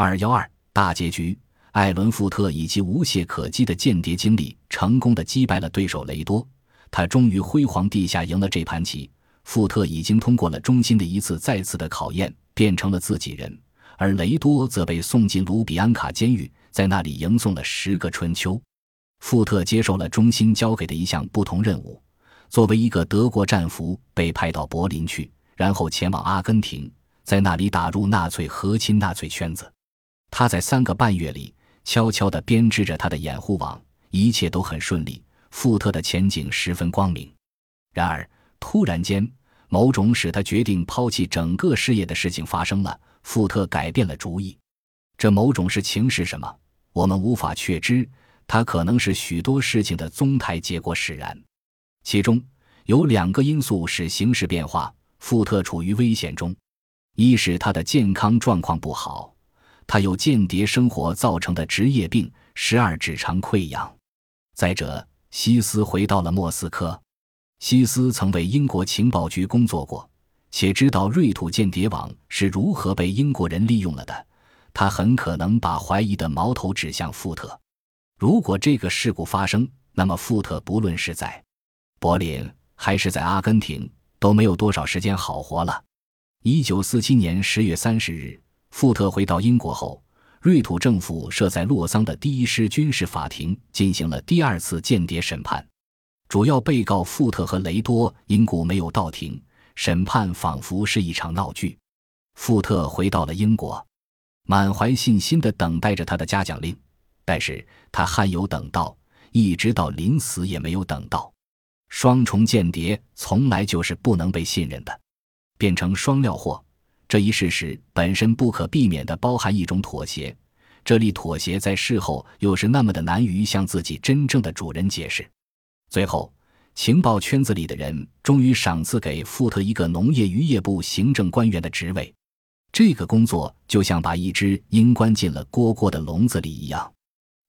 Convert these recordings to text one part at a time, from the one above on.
二幺二大结局，艾伦·富特以其无懈可击的间谍经历，成功的击败了对手雷多。他终于辉煌地下赢了这盘棋。富特已经通过了中心的一次再次的考验，变成了自己人，而雷多则被送进卢比安卡监狱，在那里迎送了十个春秋。富特接受了中心交给的一项不同任务，作为一个德国战俘被派到柏林去，然后前往阿根廷，在那里打入纳粹和亲纳粹圈子。他在三个半月里悄悄地编织着他的掩护网，一切都很顺利。富特的前景十分光明。然而，突然间，某种使他决定抛弃整个事业的事情发生了。富特改变了主意。这某种事情是什么？我们无法确知。它可能是许多事情的宗台结果使然。其中有两个因素使形势变化，富特处于危险中：一是他的健康状况不好。他有间谍生活造成的职业病——十二指肠溃疡。再者，西斯回到了莫斯科。西斯曾为英国情报局工作过，且知道瑞土间谍网是如何被英国人利用了的。他很可能把怀疑的矛头指向富特。如果这个事故发生，那么富特不论是在柏林还是在阿根廷，都没有多少时间好活了。一九四七年十月三十日。富特回到英国后，瑞土政府设在洛桑的第一师军事法庭进行了第二次间谍审判。主要被告富特和雷多因故没有到庭，审判仿佛是一场闹剧。富特回到了英国，满怀信心地等待着他的嘉奖令，但是他罕有等到，一直到临死也没有等到。双重间谍从来就是不能被信任的，变成双料货。这一事实本身不可避免地包含一种妥协，这粒妥协在事后又是那么的难于向自己真正的主人解释。最后，情报圈子里的人终于赏赐给富特一个农业渔业部行政官员的职位，这个工作就像把一只鹰关进了蝈蝈的笼子里一样。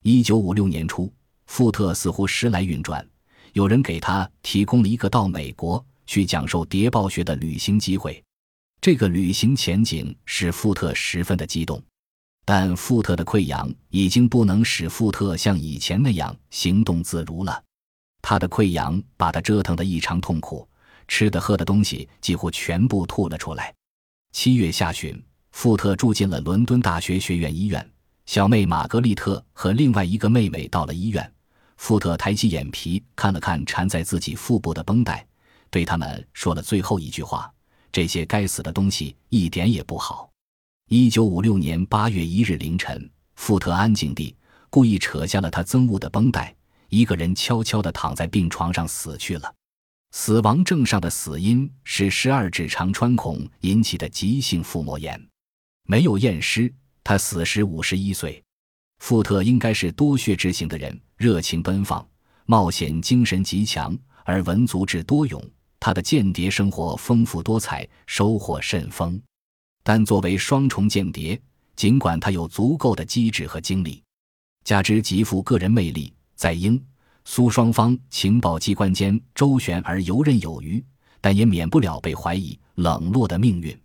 一九五六年初，富特似乎时来运转，有人给他提供了一个到美国去讲授谍报学的旅行机会。这个旅行前景使富特十分的激动，但富特的溃疡已经不能使富特像以前那样行动自如了。他的溃疡把他折腾得异常痛苦，吃的喝的东西几乎全部吐了出来。七月下旬，富特住进了伦敦大学学院医院。小妹玛格丽特和另外一个妹妹到了医院。富特抬起眼皮看了看缠在自己腹部的绷带，对他们说了最后一句话。这些该死的东西一点也不好。一九五六年八月一日凌晨，富特安静地故意扯下了他憎恶的绷带，一个人悄悄地躺在病床上死去了。死亡证上的死因是十二指肠穿孔引起的急性腹膜炎，没有验尸。他死时五十一岁。富特应该是多血之型的人，热情奔放，冒险精神极强，而文足智多勇。他的间谍生活丰富多彩，收获甚丰。但作为双重间谍，尽管他有足够的机智和精力，加之极富个人魅力，在英苏双方情报机关间周旋而游刃有余，但也免不了被怀疑、冷落的命运。